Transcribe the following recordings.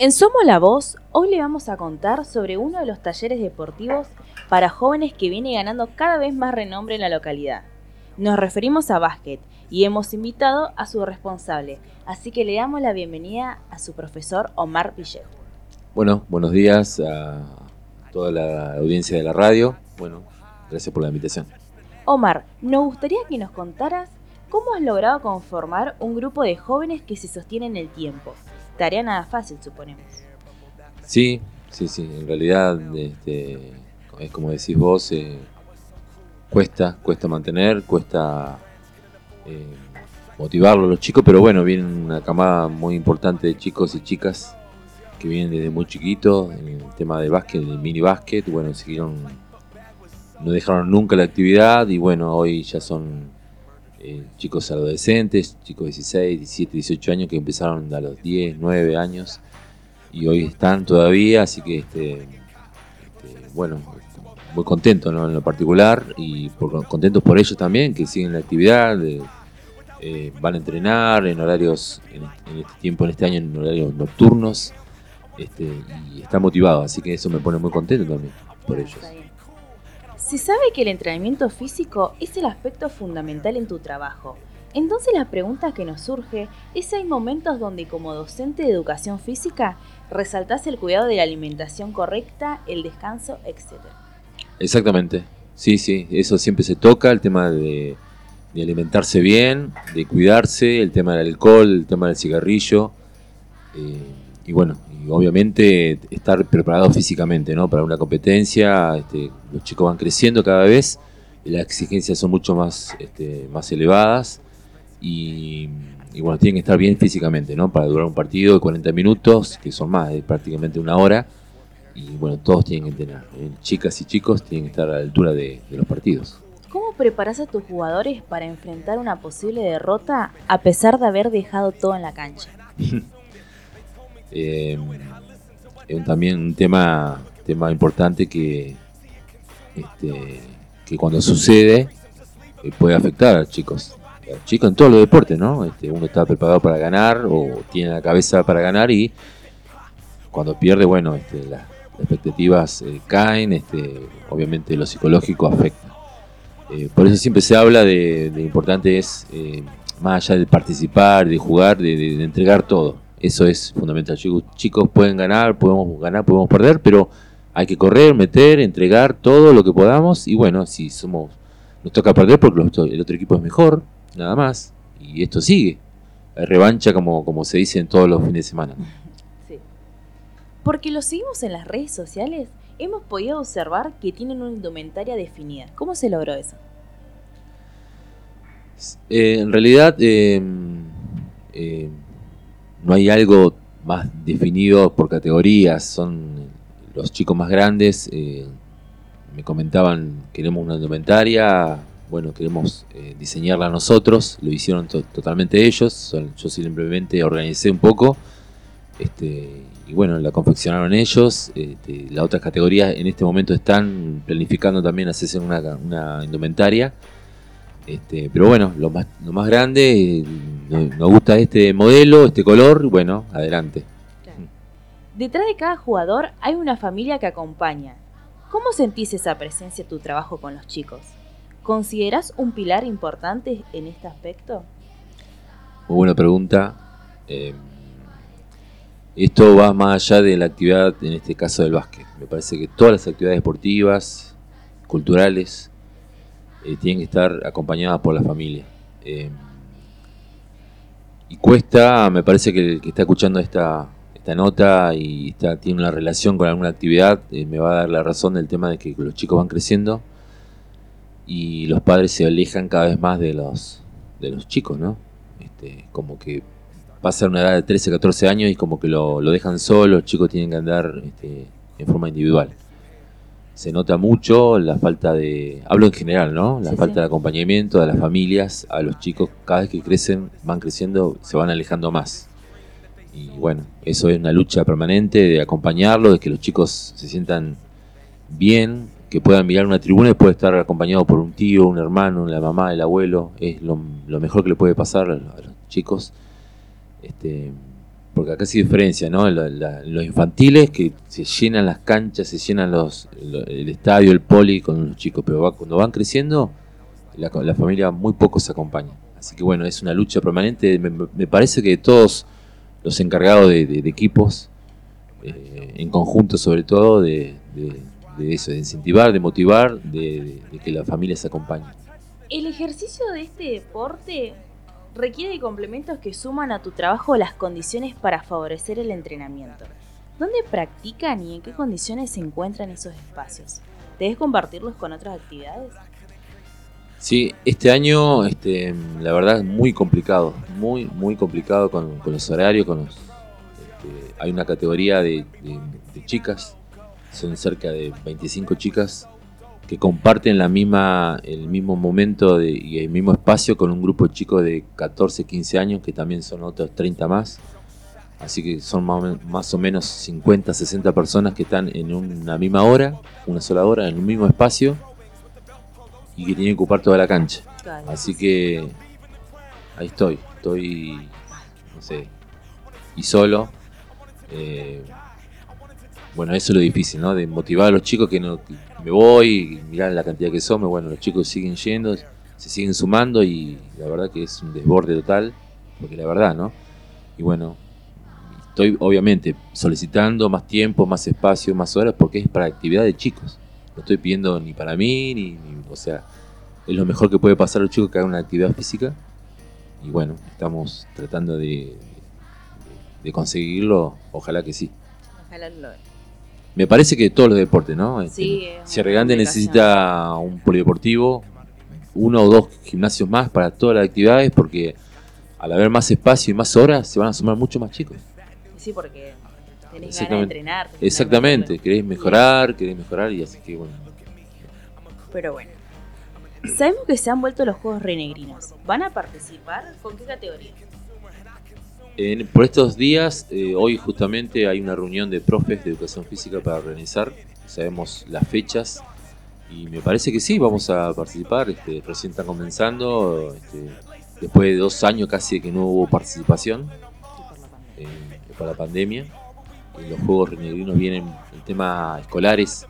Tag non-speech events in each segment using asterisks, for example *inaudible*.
En Somos la Voz, hoy le vamos a contar sobre uno de los talleres deportivos para jóvenes que viene ganando cada vez más renombre en la localidad. Nos referimos a básquet y hemos invitado a su responsable, así que le damos la bienvenida a su profesor Omar Villejo. Bueno, buenos días a toda la audiencia de la radio. Bueno, gracias por la invitación. Omar, nos gustaría que nos contaras cómo has logrado conformar un grupo de jóvenes que se sostienen en el tiempo tarea nada fácil, suponemos. Sí, sí, sí. En realidad, este, es como decís vos, eh, cuesta, cuesta mantener, cuesta eh, motivarlo a los chicos, pero bueno, viene una camada muy importante de chicos y chicas que vienen desde muy chiquitos en el tema de básquet, del mini básquet, bueno, siguieron, no dejaron nunca la actividad y bueno, hoy ya son eh, chicos adolescentes, chicos de 16, 17, 18 años que empezaron a los 10, 9 años y hoy están todavía, así que este, este bueno, muy contentos en lo particular y por, contentos por ellos también que siguen la actividad, eh, van a entrenar en horarios, en, este tiempo, en este año, en horarios nocturnos este, y están motivados, así que eso me pone muy contento también por ellos. Se sabe que el entrenamiento físico es el aspecto fundamental en tu trabajo. Entonces la pregunta que nos surge es si hay momentos donde como docente de educación física resaltás el cuidado de la alimentación correcta, el descanso, etc. Exactamente, sí, sí, eso siempre se toca, el tema de, alimentarse bien, de cuidarse, el tema del alcohol, el tema del cigarrillo. Eh, y bueno, obviamente estar preparado físicamente ¿no? para una competencia. Este, los chicos van creciendo cada vez, y las exigencias son mucho más, este, más elevadas y, bueno, tienen que estar bien físicamente ¿no? para durar un partido de 40 minutos, que son más de prácticamente una hora. Y bueno, todos tienen que entrenar. ¿eh? Chicas y chicos tienen que estar a la altura de, los partidos. ¿Cómo preparas a tus jugadores para enfrentar una posible derrota a pesar de haber dejado todo en la cancha? *laughs* Eh, es también un tema, tema importante que, este, que cuando sucede eh, puede afectar a chicos. Chicos en todos los deportes, ¿no? Este, uno está preparado para ganar o tiene la cabeza para ganar y cuando pierde, bueno, este, las expectativas eh, caen, este, obviamente lo psicológico afecta. por eso siempre se habla de, de importante es, más allá de participar, de jugar, de entregar todo eso es fundamental. Chicos, pueden ganar, podemos ganar, podemos perder, pero hay que correr, meter, entregar todo lo que podamos. Y bueno, si somos, nos toca perder porque el otro equipo es mejor, nada más. Y esto sigue. Revancha como, como se dice en todos los fines de semana. Sí. Porque lo seguimos en las redes sociales, hemos podido observar que tienen una indumentaria definida. ¿Cómo se logró eso? Eh, en realidad, em, eh, no hay algo más definido por categorías, son los chicos más grandes, eh, me comentaban, queremos una indumentaria, bueno, queremos eh, diseñarla nosotros, lo hicieron totalmente ellos, yo simplemente organicé un poco, este, y bueno, la confeccionaron ellos, este, las otras categorías en este momento están planificando también hacerse una, una indumentaria, este, pero bueno, lo más, lo más grande, nos gusta este modelo, este color, bueno, adelante. Detrás de cada jugador hay una familia que acompaña. ¿Cómo sentís esa presencia de tu trabajo con los chicos? ¿Consideras un pilar importante en este aspecto? Muy buena pregunta. Eh, esto va más allá de la actividad, en este caso del básquet. Me parece que todas las actividades deportivas, culturales, eh, tienen que estar acompañadas por la familia. Eh, y cuesta, me parece que el que está escuchando esta, esta nota y está, tiene una relación con alguna actividad, eh, me va a dar la razón del tema de que los chicos van creciendo y los padres se alejan cada vez más de los, de los chicos, ¿no? Este, como que pasa una edad de 13, 14 años y como que lo, lo dejan solo, los chicos tienen que andar este, en forma individual se nota mucho la falta de, hablo en general, ¿no? La falta de acompañamiento de las familias a los chicos, cada vez que crecen, van creciendo, se van alejando más. Y bueno, eso es una lucha permanente de acompañarlo, de que los chicos se sientan bien, que puedan mirar una tribuna y puede estar acompañado por un tío, un hermano, la mamá, el abuelo, es lo, mejor que le puede pasar a, los chicos. Este, porque acá se diferencia, ¿no? los infantiles que se llenan las canchas, se llenan los, el estadio, el poli con los chicos, pero cuando van creciendo, la, familia muy poco se acompaña. Así que bueno, es una lucha permanente. Me, parece que todos los encargados de, equipos, eh, en conjunto sobre todo, de, eso, de incentivar, de motivar, de, que la familia se acompañe. El ejercicio de este deporte requiere de complementos que suman a tu trabajo las condiciones para favorecer el entrenamiento. ¿Dónde practican y en qué condiciones se encuentran esos espacios? ¿Debes compartirlos con otras actividades? Sí, este año, este, la verdad, es muy complicado, muy, muy complicado con, los horarios, con los, este, hay una categoría de, chicas, son cerca de 25 chicas que comparten la misma, el mismo momento y el mismo espacio con un grupo de chicos de 14, 15 años, que también son otros 30 más. Así que son más o menos 50, 60 personas que están en una misma hora, una sola hora, en un mismo espacio y que tiene que ocupar toda la cancha. Así que ahí estoy, estoy, no sé, y solo. Eh, bueno, eso es lo difícil, ¿no? De motivar a los chicos que no me voy, mirar la cantidad que somos, bueno, los chicos siguen yendo, se siguen sumando y la verdad que es un desborde total, porque la verdad, ¿no? Y bueno, estoy obviamente solicitando más tiempo, más espacio, más horas, porque es para actividad de chicos. No estoy pidiendo ni para mí, ni o sea, es lo mejor que puede pasar a los chicos que hagan una actividad física. Y bueno, estamos tratando de, de conseguirlo, ojalá que sí. Ojalá lo Me parece que todos los deportes, ¿no? Sí, Sierra Grande necesita un polideportivo, uno o dos gimnasios más para todas las actividades, porque al haber más espacio y más horas, se van a sumar mucho más chicos. Sí, porque tenés ganas de entrenar. Exactamente, querés mejorar, querés mejorar y así que bueno. Pero bueno. Sabemos que se han vuelto los Juegos Renegrinos. ¿Van a participar? ¿Con qué categoría? Por estos días, eh, hoy justamente hay una reunión de profes de educación física para organizar. Sabemos las fechas y me parece que sí, vamos a participar. Este, recién están comenzando, este, después de dos años casi que no hubo participación eh, por la pandemia. los Juegos Renegrinos vienen en temas escolares,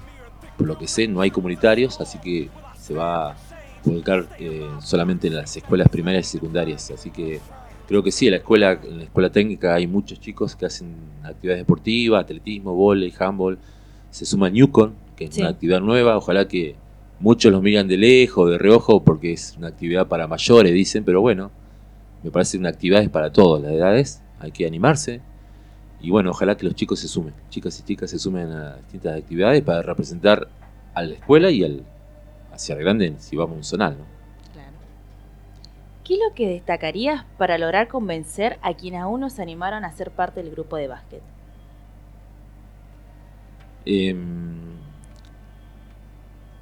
por lo que sé, no hay comunitarios, así que se va publicar eh, solamente en las escuelas primarias y secundarias. Así que creo que sí, en la escuela, en la escuela técnica hay muchos chicos que hacen actividades deportivas, atletismo, volei, handball. Se suma Newcon, que es una actividad nueva. Ojalá que muchos los miran de lejos, de reojo, porque es una actividad para mayores, dicen, pero bueno, me parece una actividad para todas las edades. Hay que animarse. Y bueno, ojalá que los chicos se sumen, chicas y chicas se sumen a distintas actividades para representar a la escuela y al, hacia el grande si vamos a un zonal. ¿no? ¿Qué es lo que destacarías para lograr convencer a quienes aún no se animaron a ser parte del grupo de básquet? Em,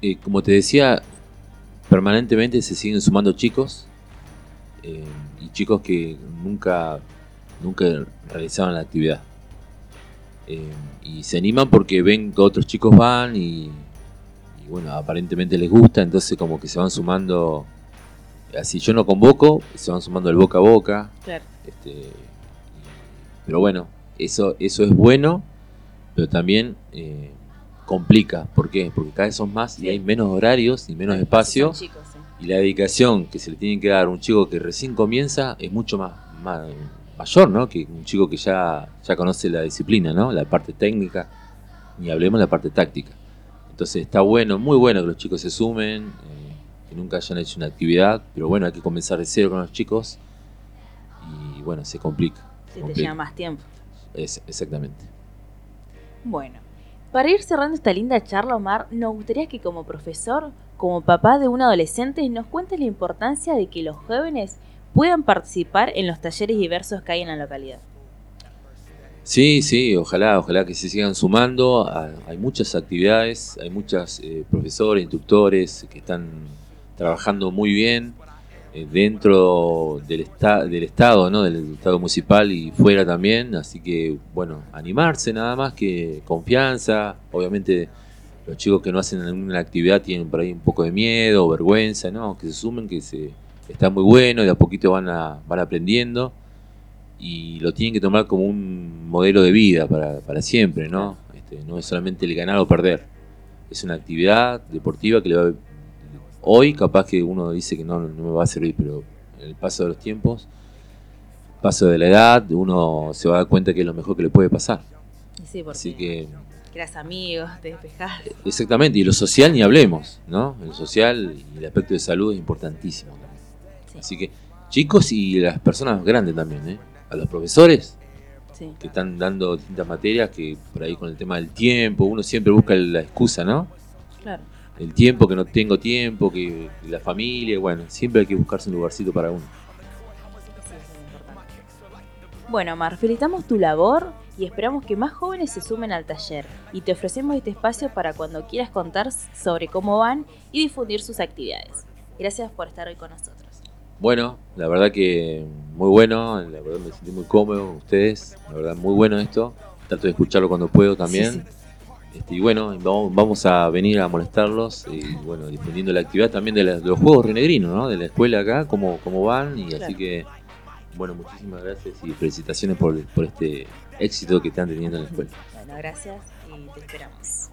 eh, como te decía, permanentemente se siguen sumando chicos em, y chicos que nunca, nunca realizaban la actividad. Em, y se animan porque ven que otros chicos van y bueno, aparentemente les gusta, entonces como que se van sumando, así yo no convoco, se van sumando el boca a boca. Este, pero bueno, eso, eso es bueno, pero también eh, complica. ¿Por qué? Porque cada vez son más y hay menos horarios y menos espacio. Y la dedicación que se le tiene que dar a un chico que recién comienza es mucho más, mayor, ¿no? Que un chico que ya, ya conoce la disciplina, ¿no? La parte técnica, ni hablemos de la parte táctica. Entonces está bueno, muy bueno que los chicos se sumen, eh, que nunca hayan hecho una actividad, pero bueno, hay que comenzar de cero con los chicos y bueno, se complica. Se te lleva más tiempo. Es, exactamente. Bueno, para ir cerrando esta linda charla, Omar, nos gustaría que como profesor, como papá de un adolescente, nos cuentes la importancia de que los jóvenes puedan participar en los talleres diversos que hay en la localidad. Sí, sí, ojalá, ojalá que se sigan sumando. Ah, hay muchas actividades, hay muchos eh, profesores, instructores que están trabajando muy bien eh, dentro del, del Estado, ¿no? del Estado municipal y fuera también. Así que, bueno, animarse nada más que confianza. Obviamente los chicos que no hacen ninguna actividad tienen por ahí un poco de miedo o vergüenza, ¿no? Que se sumen, que se está muy bueno y de a poquito van, a, van aprendiendo y lo tienen que tomar como un modelo de vida para, para siempre, ¿no? Este, no es solamente el ganar o perder. Es una actividad deportiva que le va Hoy capaz que uno dice que no, no me va a servir, pero en el paso de los tiempos, paso de la edad, uno se va a dar cuenta que es lo mejor que le puede pasar. Sí, porque Así que creas amigos, te despejás. Exactamente, y lo social ni hablemos, ¿no? El social y el aspecto de salud es importantísimo también. Sí. Así que chicos y las personas grandes también, ¿eh? A los profesores Sí. que están dando distintas materias que por ahí con el tema del tiempo, uno siempre busca la excusa, ¿no? Claro. El tiempo, que no tengo tiempo, que, que la familia, bueno, siempre hay que buscarse un lugarcito para uno. Bueno, Mar, felicitamos tu labor y esperamos que más jóvenes se sumen al taller y te ofrecemos este espacio para cuando quieras contar sobre cómo van y difundir sus actividades. Gracias por estar hoy con nosotros. Bueno, la verdad que muy bueno, la verdad me sentí muy cómodo con ustedes, la verdad muy bueno esto. Trato de escucharlo cuando puedo también. Sí, Este, y bueno, vamos, a venir a molestarlos y bueno, difundiendo la actividad también de, la- de los juegos renegrinos, ¿no? De la escuela acá, cómo, cómo van y Claro. así que bueno, muchísimas gracias y felicitaciones por, por este éxito que están teniendo en la escuela. Bueno, gracias y te esperamos.